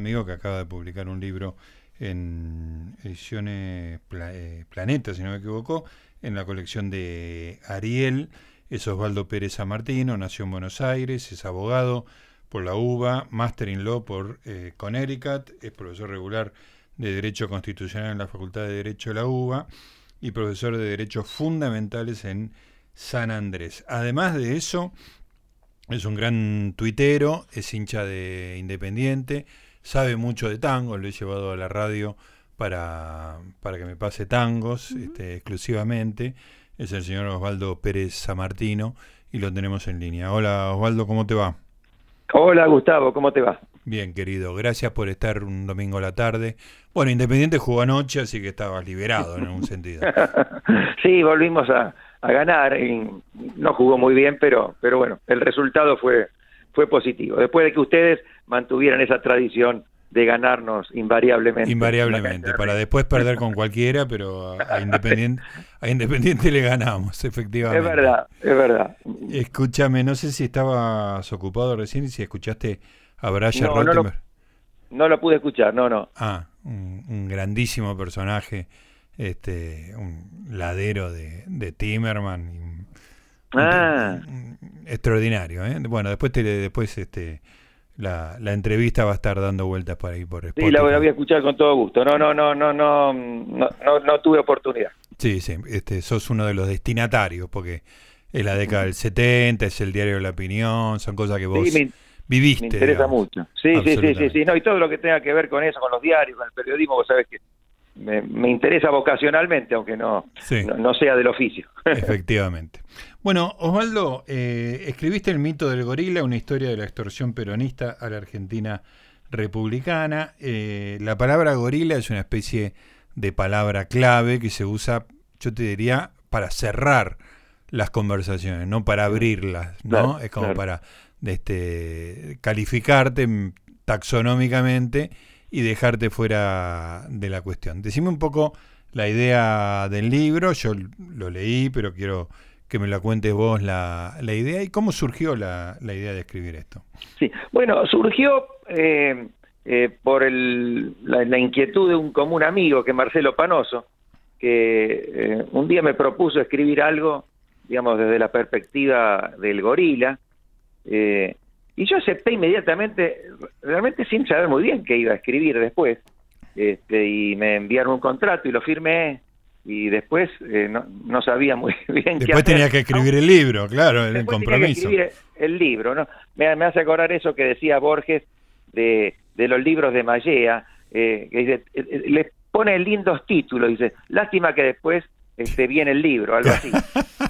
amigo que acaba de publicar un libro en ediciones eh, Planeta, si no me equivoco, en la colección de Ariel. Es Osvaldo Pérez Martino, nació en Buenos Aires, es abogado por la UBA, Master in Law por eh, Connecticut, es profesor regular de Derecho Constitucional en la Facultad de Derecho de la UBA y profesor de Derechos Fundamentales en San Andrés. Además de eso, es un gran tuitero, es hincha de Independiente, sabe mucho de tango, lo he llevado a la radio para, para que me pase tangos este, exclusivamente. Es el señor Osvaldo Pérez Samartino y lo tenemos en línea. Hola Osvaldo, ¿cómo te va? Hola Gustavo, ¿cómo te va? Bien, querido, gracias por estar un domingo a la tarde. Bueno, Independiente jugó anoche, así que estabas liberado en algún sentido. sí, volvimos a, ganar. Y no jugó muy bien, pero, pero bueno, el resultado fue, fue positivo. Después de que ustedes mantuvieran esa tradición de ganarnos invariablemente. Invariablemente, para después perder con cualquiera, pero a, Independiente, a Independiente le ganamos, efectivamente. Es verdad, es verdad. Escúchame, no sé si estabas ocupado recién y si escuchaste a Brian no, no lo, pude escuchar, no, no. Ah, un, grandísimo personaje, este, un ladero de, de Timerman. Ah. extraordinario, ¿eh? Bueno, después te, después este la, la, entrevista va a estar dando vueltas por ahí por Spotify. Sí, la voy a escuchar con todo gusto. No, no, no, no, no, no, no, tuve oportunidad. Sí, sí, este, sos uno de los destinatarios porque es la década del 70, es el diario de la opinión, son cosas que vos viviste. Me interesa mucho. Sí, sí, sí, sí, no, y todo lo que tenga que ver con eso, con los diarios, con el periodismo, vos sabés que me, interesa vocacionalmente, aunque no, no, sea del oficio. Efectivamente. Bueno, Osvaldo, eh, escribiste El mito del gorila, una historia de la extorsión peronista a la Argentina republicana. Eh, la palabra gorila es una especie de palabra clave que se usa, yo te diría, para cerrar las conversaciones, no para abrirlas, ¿no? es como para este, calificarte taxonómicamente y dejarte fuera de la cuestión. Decime un poco la idea del libro, yo lo leí, pero quiero que me la cuentes vos la, la idea y cómo surgió la, la, idea de escribir esto. Sí, bueno, surgió eh, eh, por el, la, inquietud de un común amigo, que Marcelo Panoso, que eh, un día me propuso escribir algo, digamos, desde la perspectiva del gorila, y yo acepté inmediatamente, realmente sin saber muy bien qué iba a escribir después, este, y me enviaron un contrato y lo firmé y después eh, no, no, sabía muy bien después tenía que escribir el libro claro el compromiso tenía que escribir el libro no me, me, hace acordar eso que decía Borges de, de los libros de Mallea eh, que dice, eh, le pone lindos títulos dice lástima que después este viene el libro algo así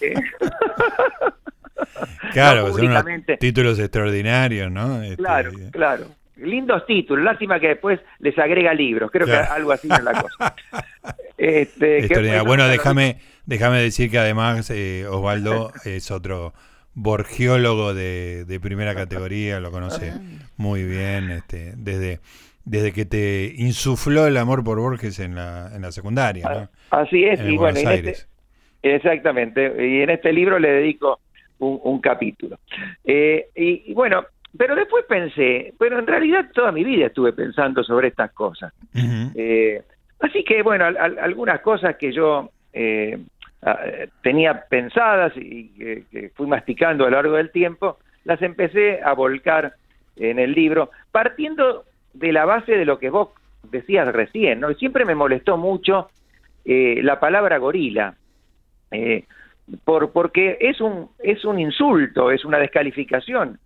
claro son títulos extraordinarios no este, claro claro. Lindos títulos, lástima que después les agrega libros, creo que algo así es la cosa. Este, bueno, déjame, déjame decir que además eh, Osvaldo es otro borgiólogo de, primera categoría, lo conoce ah. muy bien, este, desde, desde que te insufló el amor por Borges en la, en la secundaria. ¿no? Así es, y bueno, este, exactamente, y en este libro le dedico un, capítulo. Eh, y, bueno, pero después pensé, pero en realidad toda mi vida estuve pensando sobre estas cosas. eh, Así que, bueno, algunas cosas que yo eh, tenía pensadas y que, fui masticando a lo largo del tiempo, las empecé a volcar en el libro, partiendo de la base de lo que vos decías recién, ¿no? siempre me molestó mucho eh, la palabra gorila, eh, por, porque es un, es un insulto, es una descalificación.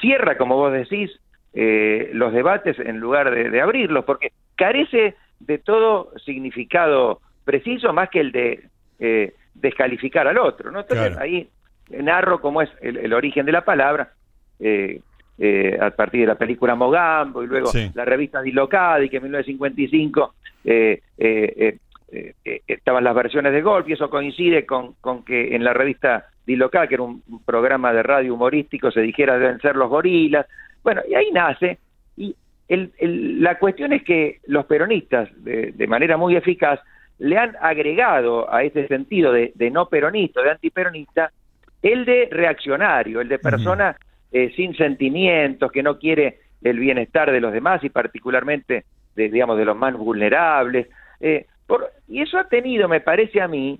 cierra, como vos decís, los debates en lugar de abrirlos, porque carece de todo significado preciso más que el de eh, descalificar al otro. ¿no? Entonces ahí narro cómo es el, origen de la palabra, eh, eh, a partir de la película Mogambo y luego la revista Dilocadi, que en 1955 estaban las versiones de golf y eso coincide con, con que en la revista Dilocadi, que era un, programa de radio humorístico, se dijera deben ser los gorilas. Bueno, y ahí nace, y la cuestión es que los peronistas, de, manera muy eficaz, le han agregado a ese sentido de, no peronista, de antiperonista, el de reaccionario, el de persona eh, sin sentimientos, que no quiere el bienestar de los demás y particularmente de, digamos, de los más vulnerables. Eh, por, y eso ha tenido, me parece a mí,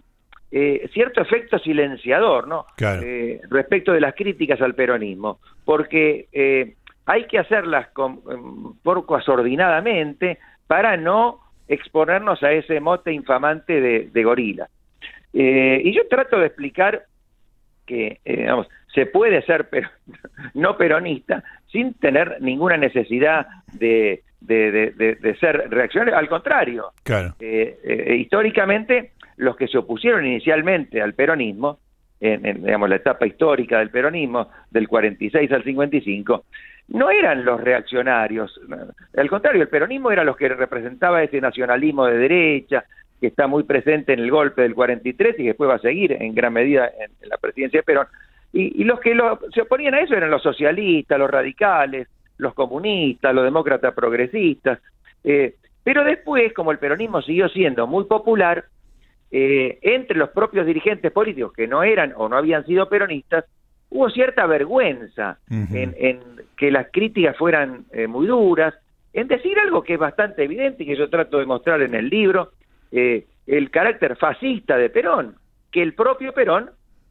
eh, cierto efecto silenciador, ¿no? Eh, respecto de las críticas al peronismo, porque eh, hay que hacerlas con, em, poco asordinadamente para no exponernos a ese mote infamante de, de gorila. y yo trato de explicar que, digamos, se puede ser pero, no peronista sin tener ninguna necesidad de, de, ser reaccionario, al contrario. Claro. históricamente los que se opusieron inicialmente al peronismo, en, digamos, la etapa histórica del peronismo, del 46 al 55, no eran los reaccionarios. Al contrario, el peronismo era los que representaba ese nacionalismo de derecha, que está muy presente en el golpe del 43 y que después va a seguir en gran medida en, la presidencia de Perón. Y, los que se oponían a eso eran los socialistas, los radicales, los comunistas, los demócratas progresistas. Eh, pero después, como el peronismo siguió siendo muy popular, eh, entre los propios dirigentes políticos que no eran o no habían sido peronistas, hubo cierta vergüenza en, que las críticas fueran eh, muy duras, en decir algo que es bastante evidente y que yo trato de mostrar en el libro, eh, el carácter fascista de Perón, que el propio Perón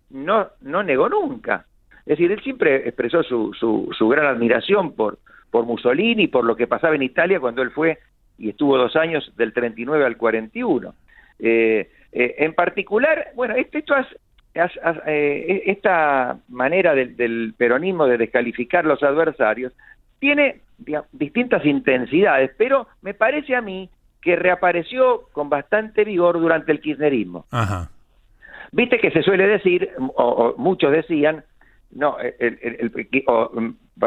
no, no negó nunca. Es decir, él siempre expresó su, su, su gran admiración por, por Mussolini, por lo que pasaba en Italia cuando él fue y estuvo dos años del 39 al 41. Eh, eh, en particular, bueno, este, esto eh, esta manera del, peronismo de descalificar los adversarios tiene distintas intensidades, pero me parece a mí que reapareció con bastante vigor durante el kirchnerismo. Viste que se suele decir, o, muchos decían, no,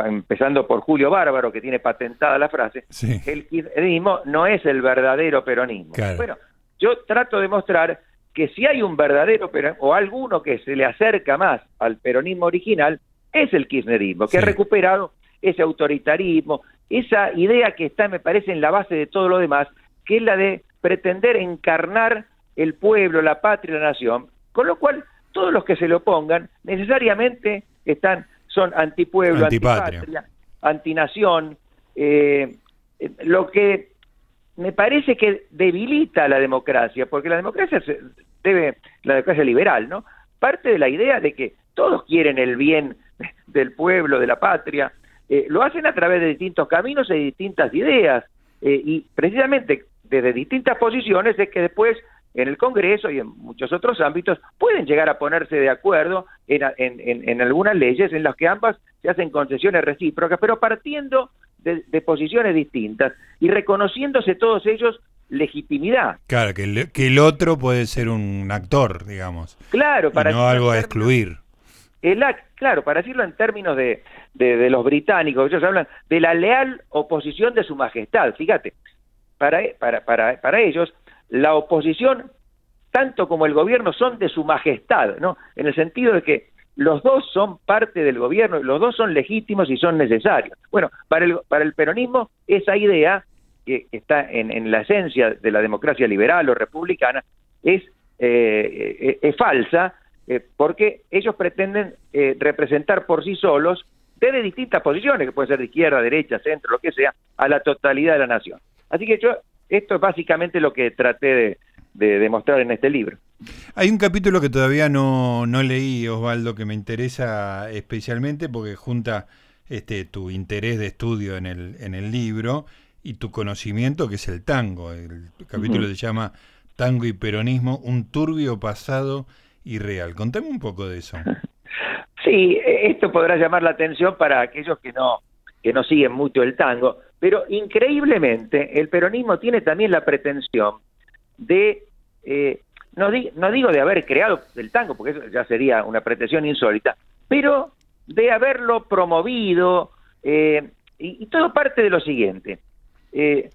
empezando por Julio Bárbaro, que tiene patentada la frase, el kirchnerismo no es el verdadero peronismo. Bueno, yo trato de mostrar que si hay un verdadero o alguno que se le acerca más al peronismo original, es el kirchnerismo, que ha recuperado ese autoritarismo, esa idea que está, me parece, en la base de todo lo demás, que es la de pretender encarnar el pueblo, la patria, la nación, con lo cual todos los que se le opongan necesariamente están son antipueblo, antipatria, antinación, eh, lo que me parece que debilita la democracia, porque la democracia se debe, la democracia liberal, ¿no? Parte de la idea de que todos quieren el bien del pueblo, de la patria, eh, lo hacen a través de distintos caminos y distintas ideas, eh, y precisamente desde distintas posiciones es que después en el Congreso y en muchos otros ámbitos pueden llegar a ponerse de acuerdo en, en, en algunas leyes en las que ambas se hacen concesiones recíprocas, pero partiendo de, posiciones distintas y reconociéndose todos ellos legitimidad. Claro, que el, que el otro puede ser un actor, digamos. Claro, para no algo a excluir. El, claro, para decirlo en términos de, de, los británicos, ellos hablan de la leal oposición de su majestad. Fíjate, para, para, para, para ellos, la oposición, tanto como el gobierno, son de su majestad, ¿no? En el sentido de que los dos son parte del gobierno, los dos son legítimos y son necesarios. Bueno, para el, para el peronismo esa idea, que está en, la esencia de la democracia liberal o republicana, es, eh, eh, es falsa eh, porque ellos pretenden representar por sí solos, desde distintas posiciones, que pueden ser de izquierda, derecha, centro, lo que sea, a la totalidad de la nación. Así que yo, esto es básicamente lo que traté de, de demostrar en este libro. Hay un capítulo que todavía no, no leí, Osvaldo, que me interesa especialmente porque junta este, tu interés de estudio en el, en el libro y tu conocimiento, que es el tango. El capítulo se llama Tango y Peronismo, un turbio pasado irreal. Contame un poco de eso. Sí, esto podrá llamar la atención para aquellos que no, que no siguen mucho el tango, pero increíblemente el peronismo tiene también la pretensión de, eh, no, no digo de haber creado el tango, porque eso ya sería una pretensión insólita, pero de haberlo promovido, eh, y, todo parte de lo siguiente. Eh,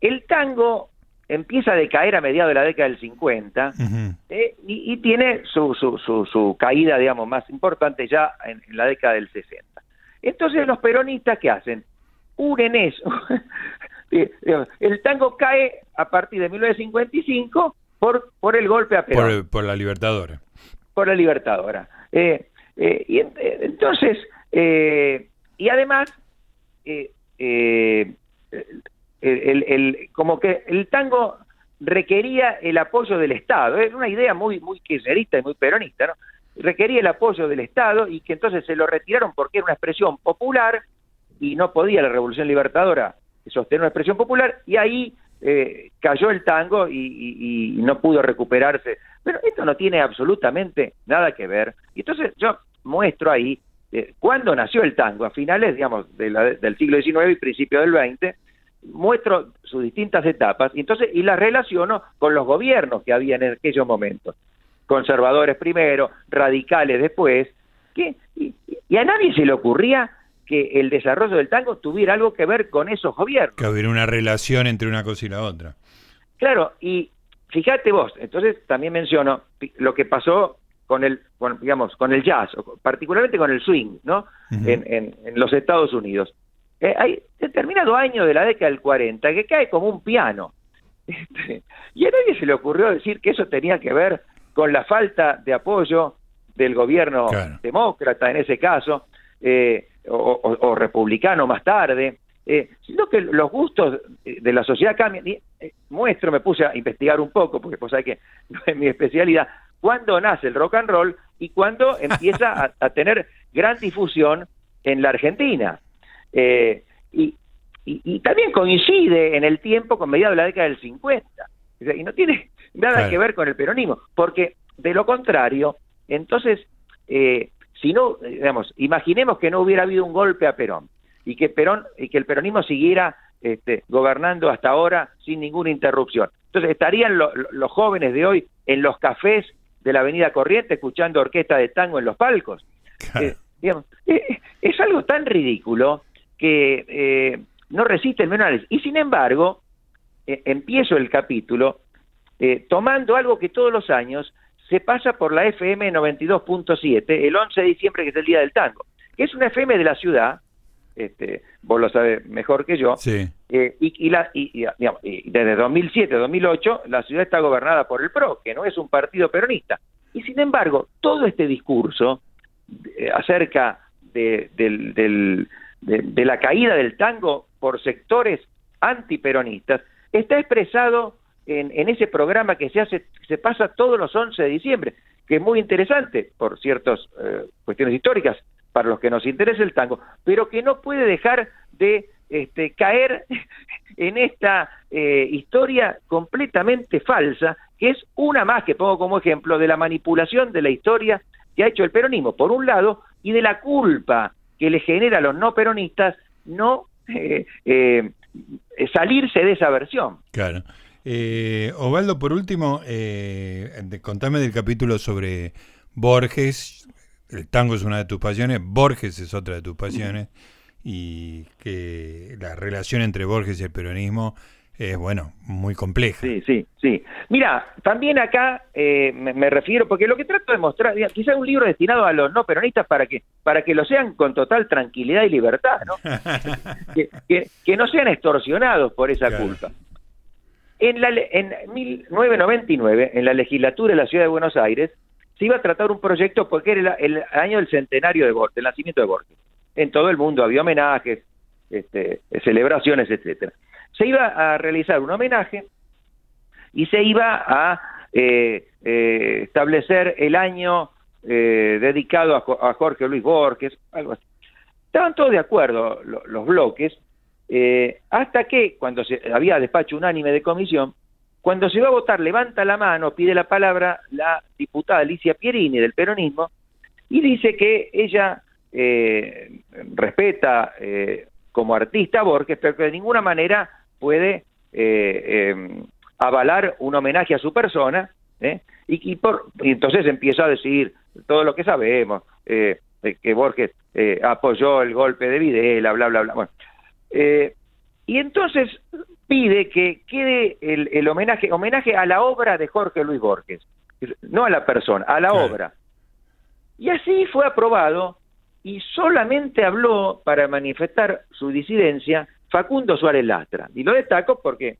el tango empieza a decaer a mediados de la década del 50 y, y, tiene su, su, su, caída, digamos, más importante ya en, en, la década del 60. Entonces los peronistas, ¿qué hacen? Unen eso, el tango cae a partir de 1955 por, por el golpe a Perón. Por, la Libertadora. Por la Libertadora. Eh, eh, y eh, entonces, y además, el, el, como que el tango requería el apoyo del Estado. Es una idea muy, muy kirchnerista y muy peronista, ¿no? Requería el apoyo del Estado y que entonces se lo retiraron porque era una expresión popular y no podía la Revolución Libertadora sostener una expresión popular y ahí eh, cayó el tango y, no pudo recuperarse. Pero esto no tiene absolutamente nada que ver. Y entonces yo muestro ahí eh, cuándo nació el tango, a finales, digamos, del siglo XIX y principio del XX, muestro sus distintas etapas y entonces y las relaciono con los gobiernos que había en aquellos momentos conservadores primero radicales después que y, a nadie se le ocurría que el desarrollo del tango tuviera algo que ver con esos gobiernos. Que hubiera una relación entre una cosa y la otra. Claro y fíjate vos entonces también menciono lo que pasó con el digamos con el jazz particularmente con el swing no en los Estados Unidos. Eh, hay determinado año de la década del 40 que cae como un piano. Este, y a nadie se le ocurrió decir que eso tenía que ver con la falta de apoyo del gobierno demócrata en ese caso, eh, o, republicano más tarde, eh, sino que los gustos de la sociedad cambian. Y, muestro, me puse a investigar un poco, porque pues hay que no es mi especialidad, cuándo nace el rock and roll y cuándo empieza a tener gran difusión en la Argentina. Eh, y, y, también coincide en el tiempo con mediados de la década del 50. y no tiene nada que ver con el peronismo, porque de lo contrario, entonces, eh, si no, digamos, imaginemos que no hubiera habido un golpe a Perón y que Perón y que el peronismo siguiera este, gobernando hasta ahora sin ninguna interrupción. Entonces estarían los jóvenes de hoy en los cafés de la Avenida Corriente escuchando orquesta de tango en los palcos. Eh, digamos, es algo tan ridículo que eh, no resiste el menor Y sin embargo, eh, empiezo el capítulo eh, tomando algo que todos los años se pasa por la FM 92.7 el 11 de diciembre, que es el Día del Tango, que es una FM de la ciudad, este, vos lo sabes mejor que yo, sí. y, la, y, desde 2007 2008 la ciudad está gobernada por el PRO, que no es un partido peronista. Y sin embargo, todo este discurso acerca de, del de, la caída del tango por sectores antiperonistas está expresado en, ese programa que se hace, se pasa todos los 11 de diciembre, que es muy interesante por ciertas eh, cuestiones históricas para los que nos interesa el tango, pero que no puede dejar de este, caer en esta eh, historia completamente falsa, que es una más que pongo como ejemplo de la manipulación de la historia que ha hecho el peronismo, por un lado, y de la culpa que le genera a los no peronistas no eh, eh, salirse de esa versión. Claro. Eh, Ovaldo, por último, eh, contame del capítulo sobre Borges. El tango es una de tus pasiones, Borges es otra de tus pasiones, y que la relación entre Borges y el peronismo es, bueno, muy compleja. Sí, sí, sí. Mira, también acá eh, me, refiero, porque lo que trato de mostrar, quizás un libro destinado a los no peronistas para que, para que lo sean con total tranquilidad y libertad, ¿no? que, que, no sean extorsionados por esa culpa. En, la, en 1999, en la legislatura de la Ciudad de Buenos Aires, se iba a tratar un proyecto porque era el, año del centenario de Borges, el nacimiento de Borges. En todo el mundo había homenajes, este, celebraciones, etcétera se iba a realizar un homenaje y se iba a eh, eh, establecer el año eh, dedicado a, Jorge Luis Borges, algo así. Estaban todos de acuerdo los bloques, hasta que cuando se, había despacho unánime de comisión, cuando se va a votar, levanta la mano, pide la palabra la diputada Alicia Pierini del peronismo y dice que ella respeta como artista a Borges, pero que de ninguna manera puede eh, em, avalar un homenaje a su persona, ¿eh? y, por, entonces empieza a decir todo lo que sabemos, eh, que Borges apoyó el golpe de Videla, bla, bla, bla. Bueno, y entonces pide que quede el, homenaje, homenaje a la obra de Jorge Luis Borges, no a la persona, a la obra. Y así fue aprobado y solamente habló para manifestar su disidencia Facundo Suárez Lastra. Y lo destaco porque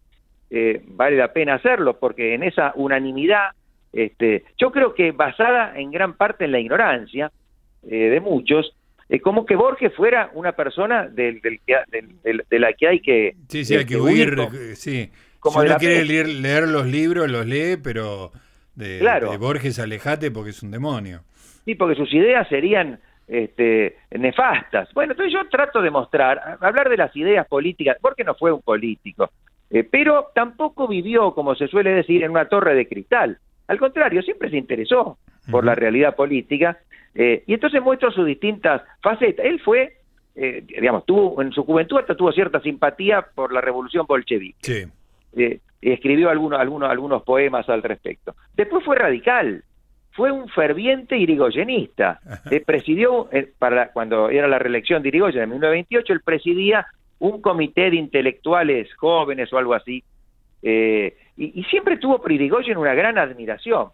eh, vale la pena hacerlo, porque en esa unanimidad, este, yo creo que basada en gran parte en la ignorancia eh, de muchos, como que Borges fuera una persona del, de la que hay que... Sí, sí, hay que huir, sí. Como si uno quiere leer, los libros, los lee, pero de, de Borges alejate porque es un demonio. Sí, porque sus ideas serían este, nefastas. Bueno, entonces yo trato de mostrar, hablar de las ideas políticas, porque no fue un político, eh, pero tampoco vivió, como se suele decir, en una torre de cristal. Al contrario, siempre se interesó por la realidad política eh, y entonces muestra sus distintas facetas. Él fue, eh, digamos, tuvo en su juventud hasta tuvo cierta simpatía por la revolución bolchevique. Sí. escribió algunos, algunos, algunos poemas al respecto. Después fue radical, fue un ferviente irigoyenista. Eh, presidió, eh, para cuando era la reelección de Irigoyen en 1928, él presidía un comité de intelectuales jóvenes o algo así, eh, y, siempre tuvo por Irigoyen una gran admiración.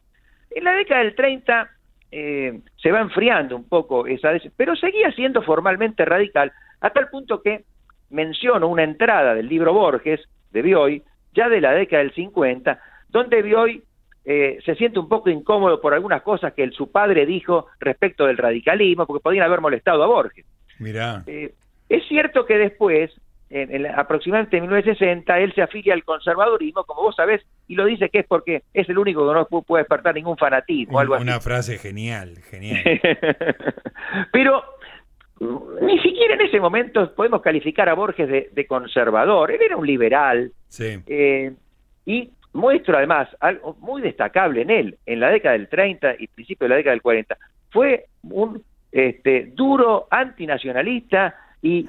En la década del 30 se va enfriando un poco esa, pero seguía siendo formalmente radical, a tal punto que menciono una entrada del libro Borges de Bioy, ya de la década del 50, donde Bioy eh, se siente un poco incómodo por algunas cosas que su padre dijo respecto del radicalismo, porque podían haber molestado a Borges. Mirá. Eh, es cierto que después, en, aproximadamente en 1960, él se afilia al conservadurismo, como vos sabés, y lo dice que es porque es el único que no puede despertar ningún fanatismo. algo una frase genial, genial. Pero mm, ni siquiera en ese momento podemos calificar a Borges de, conservador. Él era un liberal. Sí. Eh, y muestro además algo muy destacable en él, en la década del 30 y principio de la década del 40. Fue un este, duro antinacionalista y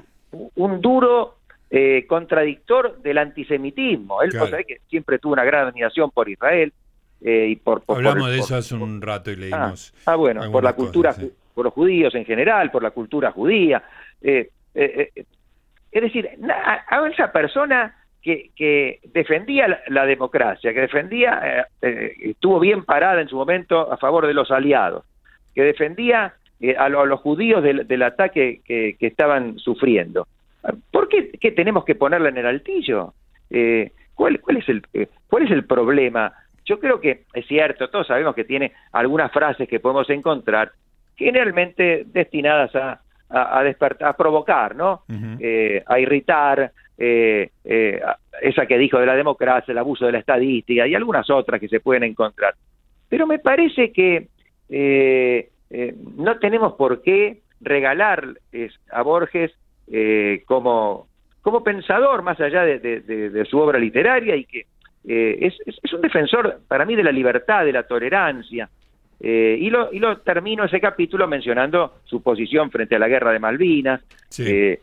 un duro eh, contradictor del antisemitismo. Él que siempre tuvo una gran admiración por Israel eh, y por, Hablamos de eso hace un rato y leímos. Ah, ah bueno, por la cultura, por los judíos en general, por la cultura judía. Eh, es decir, a esa persona que, defendía la, democracia, que defendía, eh, eh, estuvo bien parada en su momento a favor de los aliados, que defendía eh, a, los judíos del, ataque que, estaban sufriendo. ¿Por qué, tenemos que ponerla en el altillo? ¿cuál, cuál, es el, ¿Cuál es el problema? Yo creo que es cierto, todos sabemos que tiene algunas frases que podemos encontrar, generalmente destinadas a, a, despertar, a provocar, ¿no? a irritar, eh, eh, esa que dijo de la democracia, el abuso de la estadística y algunas otras que se pueden encontrar. Pero me parece que eh, eh, no tenemos por qué regalar a Borges como, como pensador más allá de, su obra literaria y que es, es, un defensor para mí de la libertad, de la tolerancia. y, lo, y lo termino ese capítulo mencionando su posición frente a la guerra de Malvinas, el,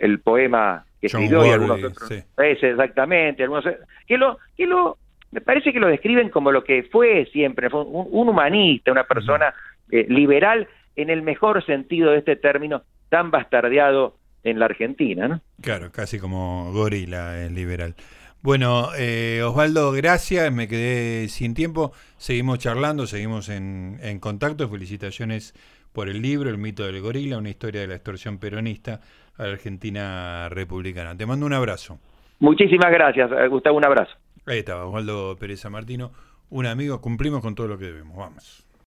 el, poema que escribió y algunos otros. exactamente algunos que lo que lo me parece que lo describen como lo que fue siempre fue un, humanista una persona eh, liberal en el mejor sentido de este término tan bastardeado en la Argentina ¿no? claro casi como gorila el liberal bueno, eh, Osvaldo, gracias. Me quedé sin tiempo. Seguimos charlando, seguimos en, en contacto. Felicitaciones por el libro, El mito del gorila, una historia de la extorsión peronista a la Argentina republicana. Te mando un abrazo. Muchísimas gracias, eh, Gustavo, un abrazo. Ahí estaba, Osvaldo Pérez Martino, un amigo, cumplimos con todo lo que debemos, vamos.